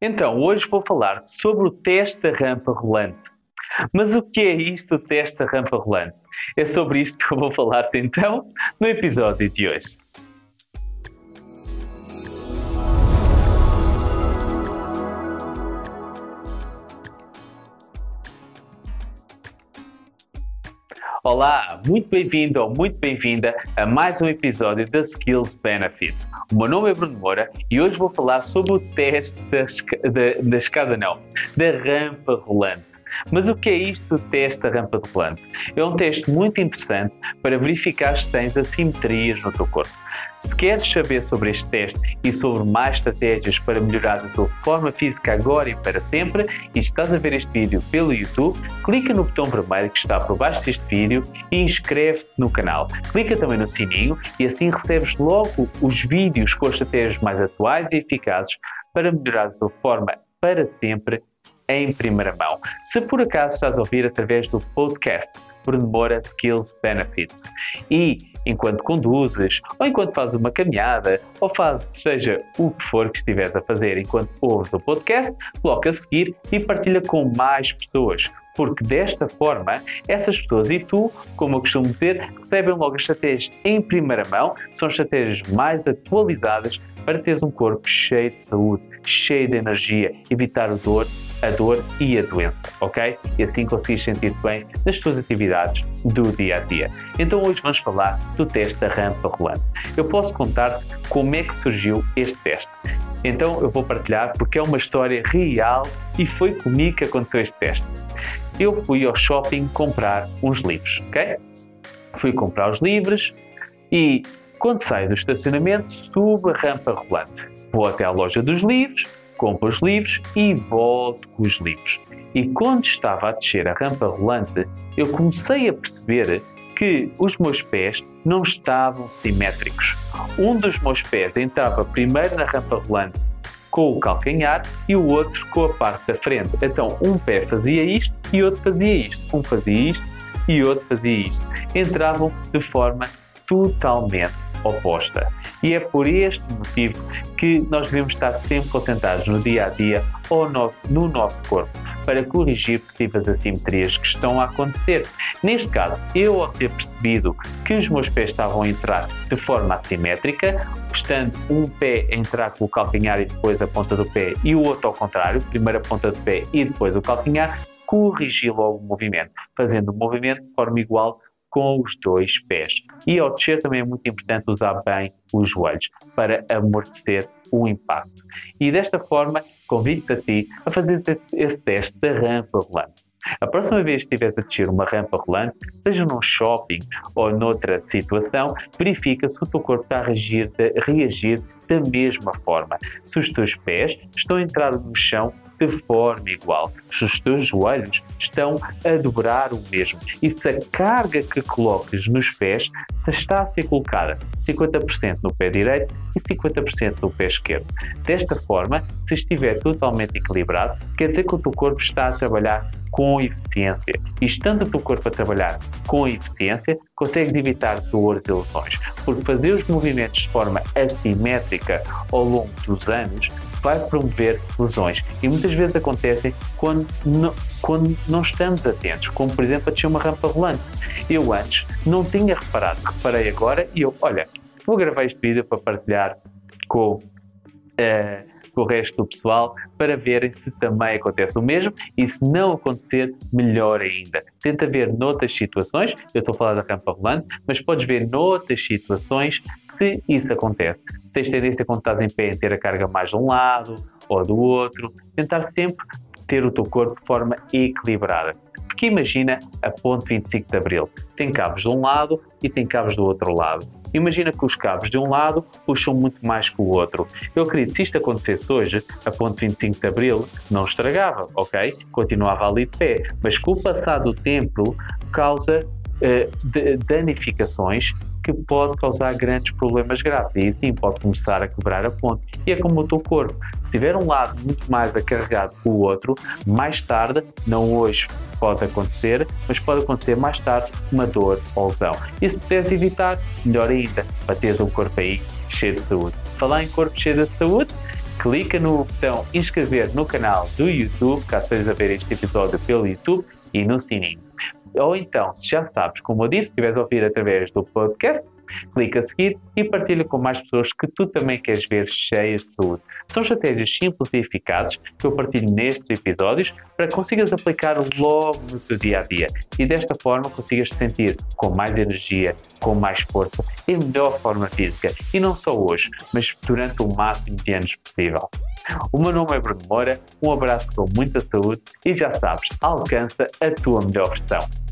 Então, hoje vou falar sobre o teste da rampa rolante. Mas o que é isto, o teste da rampa rolante? É sobre isto que eu vou falar então no episódio de hoje. Olá, muito bem-vindo ou muito bem-vinda a mais um episódio da Skills Benefit. O meu nome é Bruno Moura e hoje vou falar sobre o teste da, da, da escada, não, da rampa rolante. Mas o que é isto, o teste da rampa rolante? É um teste muito interessante para verificar se tens assimetrias no teu corpo. Se queres saber sobre este teste e sobre mais estratégias para melhorar a tua forma física agora e para sempre, e estás a ver este vídeo pelo YouTube, clica no botão vermelho que está por baixo deste vídeo e inscreve-te no canal. Clica também no sininho e assim recebes logo os vídeos com estratégias mais atuais e eficazes para melhorar a tua forma para sempre em primeira mão. Se por acaso estás a ouvir através do podcast Bruno Moura Skills Benefits e enquanto conduzes, ou enquanto fazes uma caminhada, ou fazes seja o que for que estiveres a fazer enquanto ouves o podcast, coloca a seguir e partilha com mais pessoas. Porque desta forma, essas pessoas e tu, como eu costumo dizer, recebem logo as estratégias em primeira mão, são estratégias mais atualizadas para teres um corpo cheio de saúde, cheio de energia, evitar a dor, a dor e a doença, ok? E assim conseguires sentir bem nas tuas atividades do dia a dia. Então hoje vamos falar do teste da rampa rolante. Eu posso contar como é que surgiu este teste. Então eu vou partilhar porque é uma história real e foi comigo que aconteceu este teste. Eu fui ao shopping comprar uns livros, ok? Fui comprar os livros e quando saio do estacionamento, subo a rampa rolante. Vou até à loja dos livros, compro os livros e volto com os livros. E quando estava a descer a rampa rolante, eu comecei a perceber que os meus pés não estavam simétricos. Um dos meus pés entrava primeiro na rampa rolante com o calcanhar e o outro com a parte da frente. Então, um pé fazia isto e outro fazia isto. Um fazia isto e outro fazia isto. Entravam de forma totalmente oposta. E é por este motivo que nós devemos estar sempre concentrados no dia a dia ou no, no nosso corpo para corrigir possíveis assimetrias que estão a acontecer. Neste caso, eu ao ter percebido que os meus pés estavam a entrar de forma assimétrica, estando um pé a entrar com o calcanhar e depois a ponta do pé e o outro ao contrário, primeiro a ponta do pé e depois o calcanhar, corrigi logo o movimento, fazendo o movimento de forma igual com os dois pés. E ao descer também é muito importante usar bem os joelhos para amortecer o impacto. E desta forma, convido-te a ti a fazer esse teste da rampa rolante. A próxima vez que estiveres a descer uma rampa rolante, seja num shopping ou noutra situação, verifica se o teu corpo está a reagir, a reagir da mesma forma. Se os teus pés estão a entrar no chão de forma igual, se os teus joelhos estão a dobrar o mesmo e se a carga que coloques nos pés está a ser colocada 50% no pé direito e 50% no pé esquerdo. Desta forma, se estiver totalmente equilibrado, quer dizer que o teu corpo está a trabalhar com eficiência. E estando o teu corpo a trabalhar com eficiência, consegues evitar dores e lesões. Porque fazer os movimentos de forma assimétrica ao longo dos anos vai promover lesões. E muitas vezes acontecem quando não, quando não estamos atentos, como por exemplo a descer uma rampa rolante. Eu antes não tinha reparado, reparei agora e eu, olha, vou gravar este vídeo para partilhar com. Uh, com o resto do pessoal para verem se também acontece o mesmo e se não acontecer, melhor ainda. Tenta ver noutras situações, eu estou a falar da rampa rolante, mas podes ver noutras situações se isso acontece. Se tens tendência quando estás em pé em ter a carga mais de um lado ou do outro, tentar sempre ter o teu corpo de forma equilibrada. Porque imagina a ponte 25 de Abril. Tem cabos de um lado e tem cabos do outro lado. Imagina que os cabos de um lado puxam muito mais que o outro. Eu acredito que se isto acontecesse hoje, a ponte 25 de Abril não estragava, ok? Continuava ali de pé. Mas com o passar do tempo causa uh, danificações que pode causar grandes problemas graves e sim pode começar a quebrar a ponte. E é como o teu corpo. Tiver um lado muito mais acarregado que o outro, mais tarde, não hoje pode acontecer, mas pode acontecer mais tarde uma dor ou lesão. E se puderes evitar, melhor ainda, para teres um corpo aí cheio de saúde. Falar em corpo cheio de saúde, clica no botão inscrever no canal do YouTube, caso estejas a ver este episódio pelo YouTube, e no sininho. Ou então, se já sabes, como eu disse, se estiveres a ouvir através do podcast, clica a seguir e partilha com mais pessoas que tu também queres ver cheias de saúde. São estratégias simples e eficazes que eu partilho nestes episódios para que consigas aplicar logo no teu dia a dia e desta forma consigas te sentir com mais energia, com mais força e melhor forma física. E não só hoje, mas durante o máximo de anos possível. O meu nome é Bruno Moura, um abraço com muita saúde e já sabes, alcança a tua melhor versão.